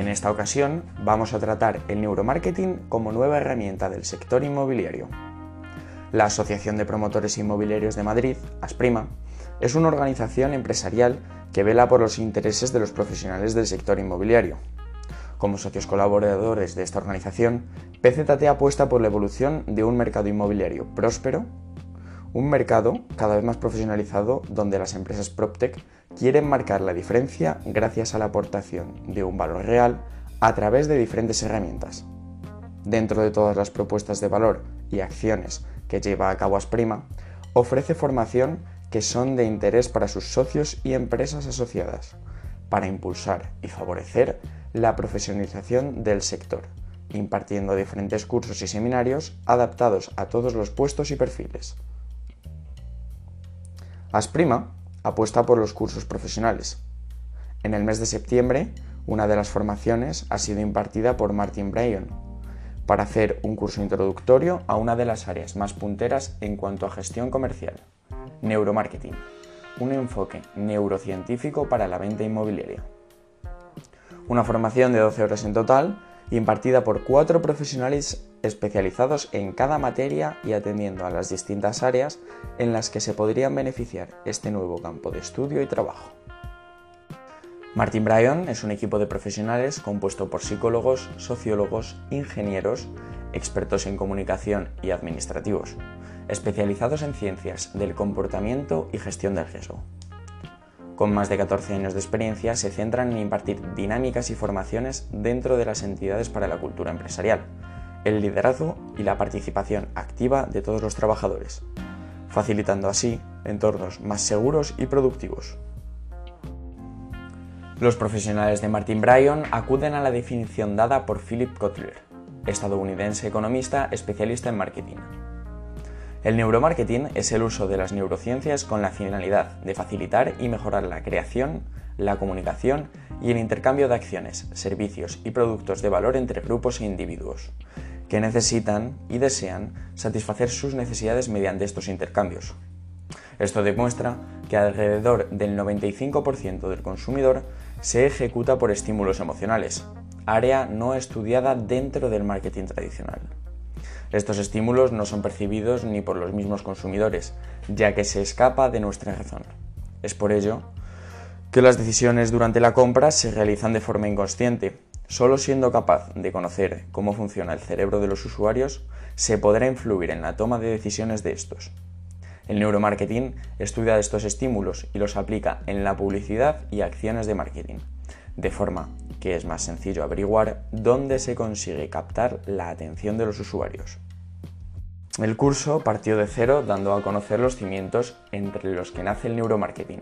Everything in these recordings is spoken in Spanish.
En esta ocasión vamos a tratar el neuromarketing como nueva herramienta del sector inmobiliario. La Asociación de Promotores Inmobiliarios de Madrid, ASPRIMA, es una organización empresarial que vela por los intereses de los profesionales del sector inmobiliario. Como socios colaboradores de esta organización, PZT apuesta por la evolución de un mercado inmobiliario próspero, un mercado cada vez más profesionalizado donde las empresas PropTech quieren marcar la diferencia gracias a la aportación de un valor real a través de diferentes herramientas. Dentro de todas las propuestas de valor y acciones que lleva a cabo Asprima, ofrece formación que son de interés para sus socios y empresas asociadas, para impulsar y favorecer la profesionalización del sector, impartiendo diferentes cursos y seminarios adaptados a todos los puestos y perfiles. Asprima apuesta por los cursos profesionales. En el mes de septiembre, una de las formaciones ha sido impartida por Martin Bryan para hacer un curso introductorio a una de las áreas más punteras en cuanto a gestión comercial, neuromarketing, un enfoque neurocientífico para la venta inmobiliaria. Una formación de 12 horas en total, impartida por cuatro profesionales especializados en cada materia y atendiendo a las distintas áreas en las que se podrían beneficiar este nuevo campo de estudio y trabajo. Martin Bryan es un equipo de profesionales compuesto por psicólogos, sociólogos, ingenieros, expertos en comunicación y administrativos, especializados en ciencias del comportamiento y gestión del riesgo. Con más de 14 años de experiencia, se centran en impartir dinámicas y formaciones dentro de las entidades para la cultura empresarial, el liderazgo y la participación activa de todos los trabajadores, facilitando así entornos más seguros y productivos. Los profesionales de Martin Bryan acuden a la definición dada por Philip Kotler, estadounidense economista especialista en marketing. El neuromarketing es el uso de las neurociencias con la finalidad de facilitar y mejorar la creación, la comunicación y el intercambio de acciones, servicios y productos de valor entre grupos e individuos, que necesitan y desean satisfacer sus necesidades mediante estos intercambios. Esto demuestra que alrededor del 95% del consumidor se ejecuta por estímulos emocionales, área no estudiada dentro del marketing tradicional. Estos estímulos no son percibidos ni por los mismos consumidores, ya que se escapa de nuestra razón. Es por ello que las decisiones durante la compra se realizan de forma inconsciente, Solo siendo capaz de conocer cómo funciona el cerebro de los usuarios, se podrá influir en la toma de decisiones de estos. El neuromarketing estudia estos estímulos y los aplica en la publicidad y acciones de marketing, de forma que es más sencillo averiguar dónde se consigue captar la atención de los usuarios. El curso partió de cero dando a conocer los cimientos entre los que nace el neuromarketing,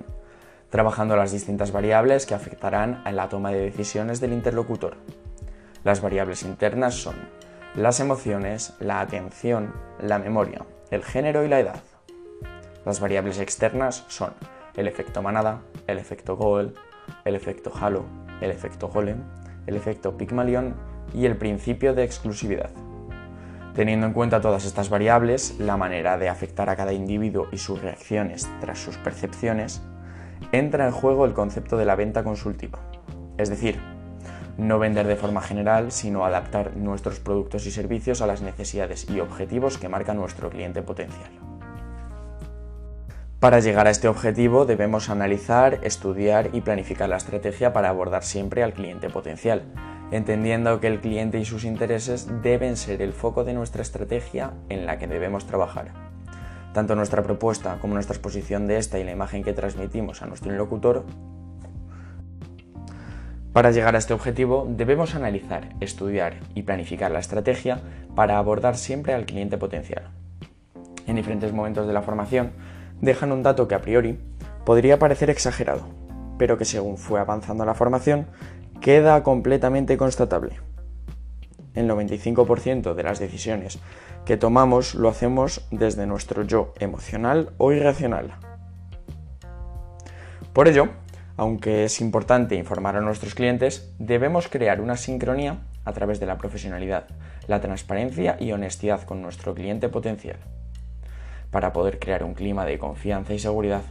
trabajando las distintas variables que afectarán a la toma de decisiones del interlocutor. Las variables internas son las emociones, la atención, la memoria, el género y la edad. Las variables externas son el efecto manada, el efecto Goel, el efecto halo, el efecto golem, el efecto Pygmalion y el principio de exclusividad. Teniendo en cuenta todas estas variables, la manera de afectar a cada individuo y sus reacciones tras sus percepciones entra en juego el concepto de la venta consultiva. Es decir, no vender de forma general, sino adaptar nuestros productos y servicios a las necesidades y objetivos que marca nuestro cliente potencial. Para llegar a este objetivo debemos analizar, estudiar y planificar la estrategia para abordar siempre al cliente potencial, entendiendo que el cliente y sus intereses deben ser el foco de nuestra estrategia en la que debemos trabajar. Tanto nuestra propuesta como nuestra exposición de esta y la imagen que transmitimos a nuestro interlocutor para llegar a este objetivo debemos analizar, estudiar y planificar la estrategia para abordar siempre al cliente potencial. En diferentes momentos de la formación dejan un dato que a priori podría parecer exagerado, pero que según fue avanzando la formación queda completamente constatable. El 95% de las decisiones que tomamos lo hacemos desde nuestro yo emocional o irracional. Por ello, aunque es importante informar a nuestros clientes, debemos crear una sincronía a través de la profesionalidad, la transparencia y honestidad con nuestro cliente potencial, para poder crear un clima de confianza y seguridad.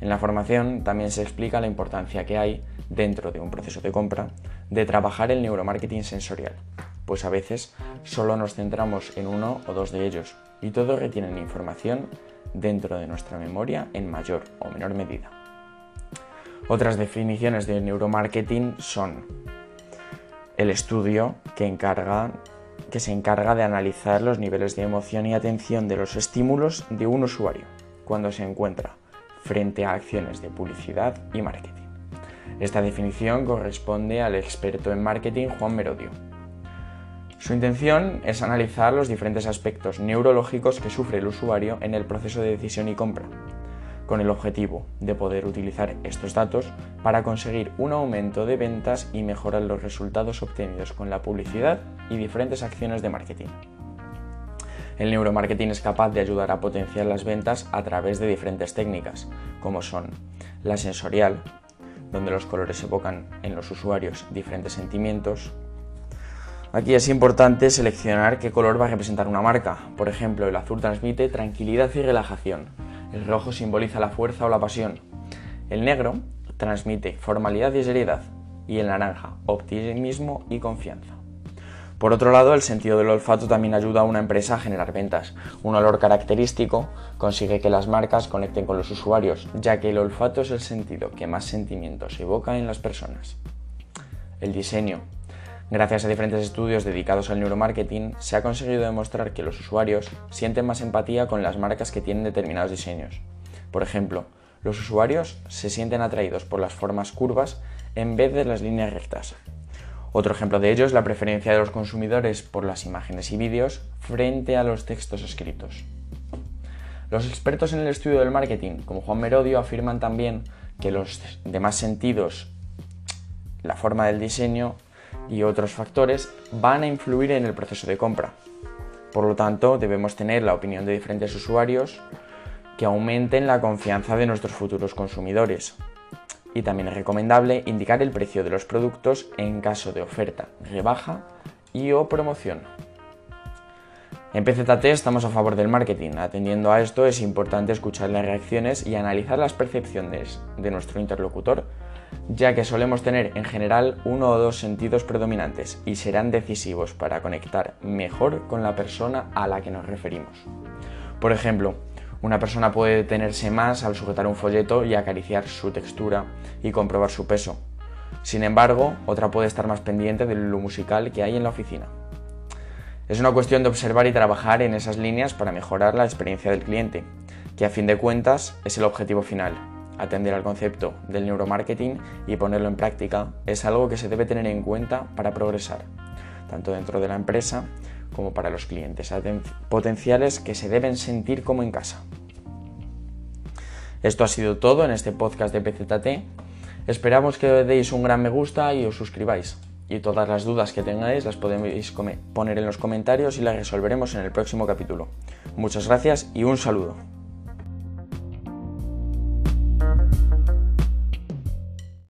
En la formación también se explica la importancia que hay dentro de un proceso de compra de trabajar el neuromarketing sensorial, pues a veces solo nos centramos en uno o dos de ellos y todos retienen información dentro de nuestra memoria en mayor o menor medida. Otras definiciones de neuromarketing son el estudio que, que se encarga de analizar los niveles de emoción y atención de los estímulos de un usuario cuando se encuentra frente a acciones de publicidad y marketing. Esta definición corresponde al experto en marketing Juan Merodio. Su intención es analizar los diferentes aspectos neurológicos que sufre el usuario en el proceso de decisión y compra, con el objetivo de poder utilizar estos datos para conseguir un aumento de ventas y mejorar los resultados obtenidos con la publicidad y diferentes acciones de marketing. El neuromarketing es capaz de ayudar a potenciar las ventas a través de diferentes técnicas, como son la sensorial, donde los colores evocan en los usuarios diferentes sentimientos, Aquí es importante seleccionar qué color va a representar una marca. Por ejemplo, el azul transmite tranquilidad y relajación. El rojo simboliza la fuerza o la pasión. El negro transmite formalidad y seriedad. Y el naranja, optimismo y confianza. Por otro lado, el sentido del olfato también ayuda a una empresa a generar ventas. Un olor característico consigue que las marcas conecten con los usuarios, ya que el olfato es el sentido que más sentimientos evoca en las personas. El diseño Gracias a diferentes estudios dedicados al neuromarketing, se ha conseguido demostrar que los usuarios sienten más empatía con las marcas que tienen determinados diseños. Por ejemplo, los usuarios se sienten atraídos por las formas curvas en vez de las líneas rectas. Otro ejemplo de ello es la preferencia de los consumidores por las imágenes y vídeos frente a los textos escritos. Los expertos en el estudio del marketing, como Juan Merodio, afirman también que los demás sentidos, la forma del diseño, y otros factores van a influir en el proceso de compra. Por lo tanto, debemos tener la opinión de diferentes usuarios que aumenten la confianza de nuestros futuros consumidores. Y también es recomendable indicar el precio de los productos en caso de oferta, rebaja y o promoción. En PZT estamos a favor del marketing. Atendiendo a esto es importante escuchar las reacciones y analizar las percepciones de nuestro interlocutor ya que solemos tener en general uno o dos sentidos predominantes y serán decisivos para conectar mejor con la persona a la que nos referimos. Por ejemplo, una persona puede detenerse más al sujetar un folleto y acariciar su textura y comprobar su peso. Sin embargo, otra puede estar más pendiente de lo musical que hay en la oficina. Es una cuestión de observar y trabajar en esas líneas para mejorar la experiencia del cliente, que a fin de cuentas es el objetivo final, atender al concepto del neuromarketing y ponerlo en práctica es algo que se debe tener en cuenta para progresar, tanto dentro de la empresa como para los clientes potenciales que se deben sentir como en casa. Esto ha sido todo en este podcast de PZT. Esperamos que deis un gran me gusta y os suscribáis. Y todas las dudas que tengáis las podéis poner en los comentarios y las resolveremos en el próximo capítulo. Muchas gracias y un saludo.